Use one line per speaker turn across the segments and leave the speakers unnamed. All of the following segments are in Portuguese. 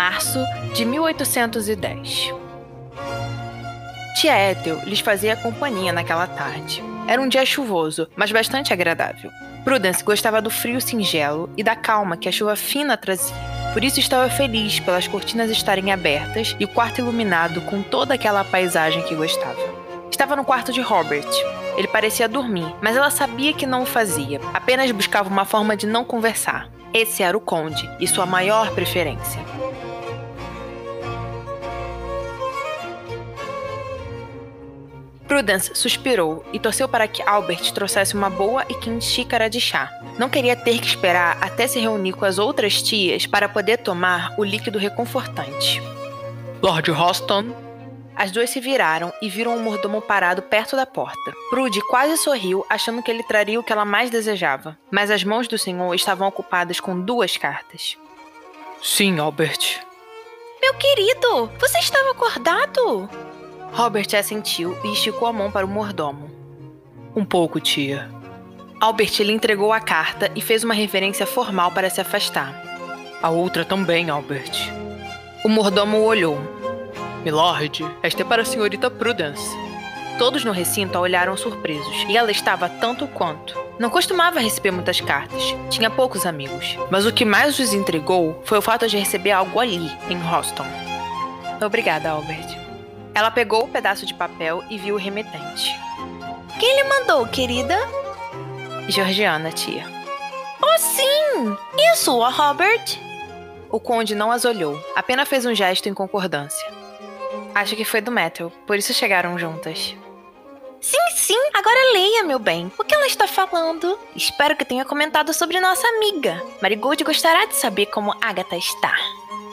Março de 1810. Tia Ethel lhes fazia companhia naquela tarde. Era um dia chuvoso, mas bastante agradável. Prudence gostava do frio singelo e da calma que a chuva fina trazia. Por isso estava feliz pelas cortinas estarem abertas e o quarto iluminado com toda aquela paisagem que gostava. Estava no quarto de Robert. Ele parecia dormir, mas ela sabia que não o fazia, apenas buscava uma forma de não conversar. Esse era o conde e sua maior preferência. Prudence suspirou e torceu para que Albert trouxesse uma boa e quente xícara de chá. Não queria ter que esperar até se reunir com as outras tias para poder tomar o líquido reconfortante.
Lord Hoston.
As duas se viraram e viram o mordomo parado perto da porta. Prude quase sorriu, achando que ele traria o que ela mais desejava, mas as mãos do senhor estavam ocupadas com duas cartas.
Sim, Albert.
Meu querido, você estava acordado? Robert assentiu e esticou a mão para o mordomo.
Um pouco, tia.
Albert lhe entregou a carta e fez uma reverência formal para se afastar.
A outra também, Albert.
O mordomo olhou.
Milord, esta é para a senhorita Prudence.
Todos no recinto a olharam surpresos, e ela estava tanto quanto. Não costumava receber muitas cartas, tinha poucos amigos. Mas o que mais os intrigou foi o fato de receber algo ali, em Hoston. Obrigada, Albert. Ela pegou o pedaço de papel e viu o remetente. Quem lhe mandou, querida? Georgiana, tia. Oh, sim! E a sua, Robert? O conde não as olhou, apenas fez um gesto em concordância. Acho que foi do Metal, por isso chegaram juntas. Sim, sim, agora leia, meu bem. O que ela está falando? Espero que tenha comentado sobre nossa amiga. Marigold gostará de saber como Agatha está.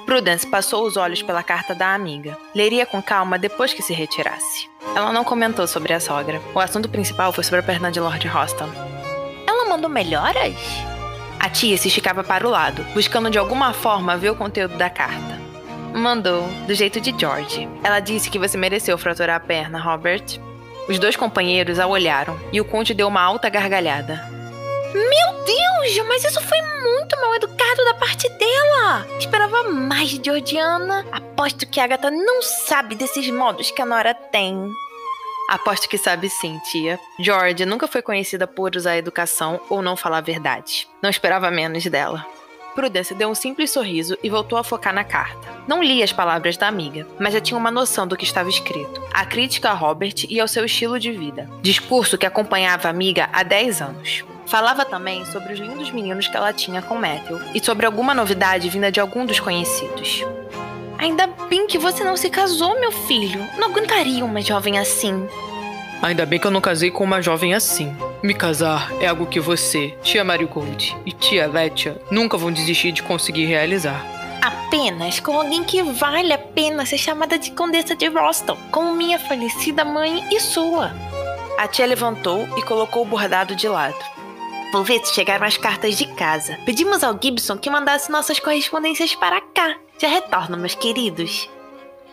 Prudence passou os olhos pela carta da amiga. Leria com calma depois que se retirasse. Ela não comentou sobre a sogra. O assunto principal foi sobre a perna de Lord Hoston. Ela mandou melhoras? A tia se esticava para o lado, buscando de alguma forma ver o conteúdo da carta. Mandou, do jeito de George. Ela disse que você mereceu fraturar a perna, Robert. Os dois companheiros a olharam e o conde deu uma alta gargalhada. Meu Deus, mas isso foi muito mal educado da parte dela. Esperava mais de Georgiana. Aposto que a Agatha não sabe desses modos que a Nora tem. Aposto que sabe sim, tia. George nunca foi conhecida por usar educação ou não falar a verdade. Não esperava menos dela. Prudence deu um simples sorriso e voltou a focar na carta. Não li as palavras da amiga, mas já tinha uma noção do que estava escrito. A crítica a Robert e ao seu estilo de vida. Discurso que acompanhava a amiga há 10 anos. Falava também sobre os lindos meninos que ela tinha com Matthew e sobre alguma novidade vinda de algum dos conhecidos. Ainda bem que você não se casou, meu filho. Não aguentaria uma jovem assim.
Ainda bem que eu não casei com uma jovem assim. Me casar é algo que você, tia Marigold e tia Letia nunca vão desistir de conseguir realizar.
Apenas com alguém que vale a pena ser chamada de Condessa de Roston, como minha falecida mãe e sua. A tia levantou e colocou o bordado de lado. Vou ver se chegaram as cartas de casa. Pedimos ao Gibson que mandasse nossas correspondências para cá. Já retorno, meus queridos.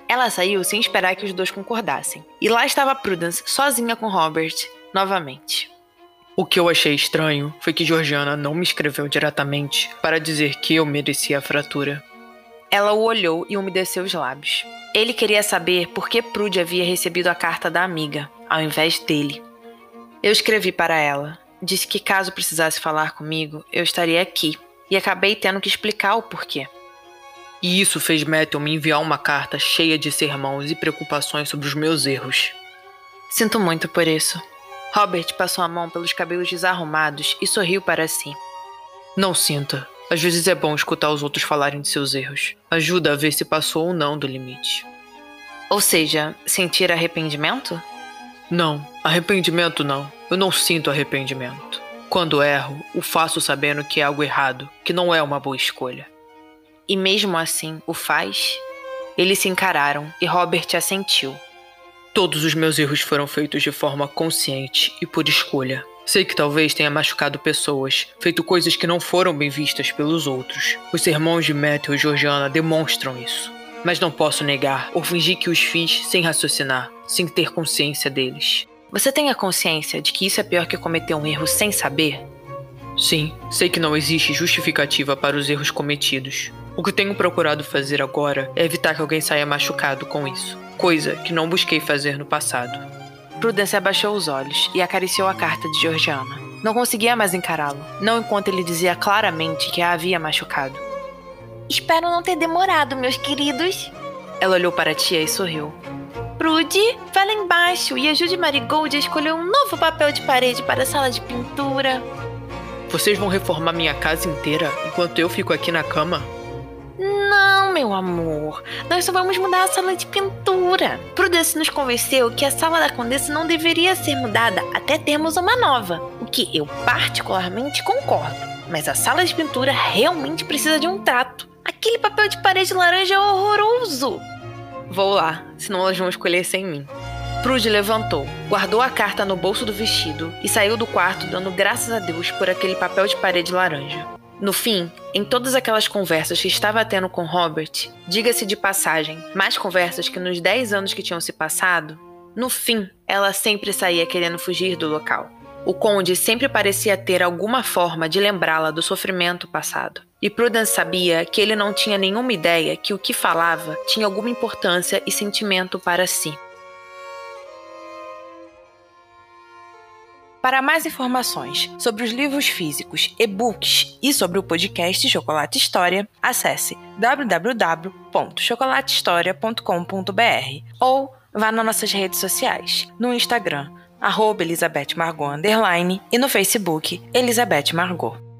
Ela saiu sem esperar que os dois concordassem. E lá estava Prudence, sozinha com Robert, novamente.
O que eu achei estranho foi que Georgiana não me escreveu diretamente para dizer que eu merecia a fratura.
Ela o olhou e umedeceu os lábios. Ele queria saber por que Prude havia recebido a carta da amiga, ao invés dele. Eu escrevi para ela. Disse que caso precisasse falar comigo, eu estaria aqui. E acabei tendo que explicar o porquê.
E isso fez Matthew me enviar uma carta cheia de sermões e preocupações sobre os meus erros.
Sinto muito por isso. Robert passou a mão pelos cabelos desarrumados e sorriu para si.
Não sinta. Às vezes é bom escutar os outros falarem de seus erros. Ajuda a ver se passou ou não do limite.
Ou seja, sentir arrependimento?
Não, arrependimento não. Eu não sinto arrependimento. Quando erro, o faço sabendo que é algo errado, que não é uma boa escolha.
E mesmo assim, o faz? Eles se encararam e Robert assentiu.
Todos os meus erros foram feitos de forma consciente e por escolha. Sei que talvez tenha machucado pessoas, feito coisas que não foram bem vistas pelos outros. Os sermões de Matthew e Georgiana demonstram isso. Mas não posso negar ou fingir que os fiz sem raciocinar, sem ter consciência deles.
Você tem a consciência de que isso é pior que cometer um erro sem saber?
Sim, sei que não existe justificativa para os erros cometidos. O que tenho procurado fazer agora é evitar que alguém saia machucado com isso, coisa que não busquei fazer no passado.
Prudence abaixou os olhos e acariciou a carta de Georgiana. Não conseguia mais encará-lo, não enquanto ele dizia claramente que a havia machucado.
Espero não ter demorado, meus queridos.
Ela olhou para a tia e sorriu.
Prude, vá lá embaixo e ajude Marigold a escolher um novo papel de parede para a sala de pintura.
Vocês vão reformar minha casa inteira enquanto eu fico aqui na cama?
Não, meu amor. Nós só vamos mudar a sala de pintura. Prudence nos convenceu que a sala da Condessa não deveria ser mudada até termos uma nova, o que eu particularmente concordo. Mas a sala de pintura realmente precisa de um trato. Aquele papel de parede laranja é horroroso.
Vou lá, senão elas vão escolher sem mim. Prude levantou, guardou a carta no bolso do vestido e saiu do quarto dando graças a Deus por aquele papel de parede laranja. No fim, em todas aquelas conversas que estava tendo com Robert, diga-se de passagem, mais conversas que nos 10 anos que tinham se passado, no fim, ela sempre saía querendo fugir do local. O conde sempre parecia ter alguma forma de lembrá-la do sofrimento passado. E Prudence sabia que ele não tinha nenhuma ideia que o que falava tinha alguma importância e sentimento para si. Para mais informações sobre os livros físicos, e-books e sobre o podcast Chocolate História, acesse www.chocolatehistoria.com.br ou vá nas nossas redes sociais, no Instagram, arroba Elizabeth Margot, e no Facebook, Elizabeth Margot.